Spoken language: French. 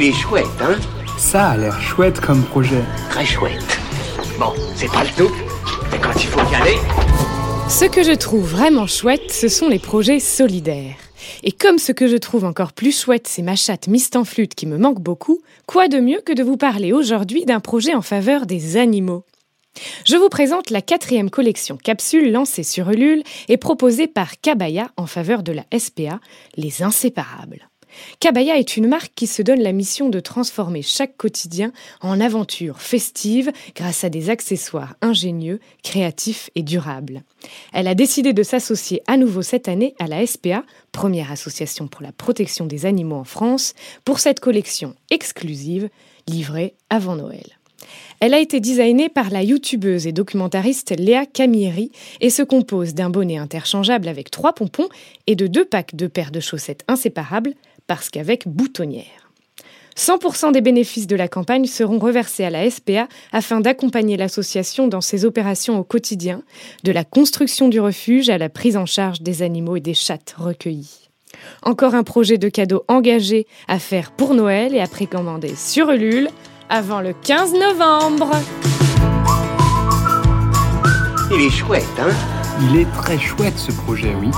Il est chouette, hein Ça a l'air chouette comme projet. Très chouette. Bon, c'est pas le tout, mais quand il faut y aller... Ce que je trouve vraiment chouette, ce sont les projets solidaires. Et comme ce que je trouve encore plus chouette, c'est ma chatte Mist en flûte qui me manque beaucoup, quoi de mieux que de vous parler aujourd'hui d'un projet en faveur des animaux? Je vous présente la quatrième collection capsule lancée sur Ulule et proposée par Kabaya en faveur de la SPA, Les Inséparables. Kabaya est une marque qui se donne la mission de transformer chaque quotidien en aventure festive grâce à des accessoires ingénieux, créatifs et durables. Elle a décidé de s'associer à nouveau cette année à la SPA, première association pour la protection des animaux en France, pour cette collection exclusive livrée avant Noël. Elle a été designée par la youtubeuse et documentariste Léa Camilleri et se compose d'un bonnet interchangeable avec trois pompons et de deux packs de paires de chaussettes inséparables parce qu'avec boutonnière. 100% des bénéfices de la campagne seront reversés à la SPA afin d'accompagner l'association dans ses opérations au quotidien, de la construction du refuge à la prise en charge des animaux et des chattes recueillis. Encore un projet de cadeau engagé à faire pour Noël et à précommander sur Ulule avant le 15 novembre. Il est chouette, hein? Il est très chouette ce projet, oui.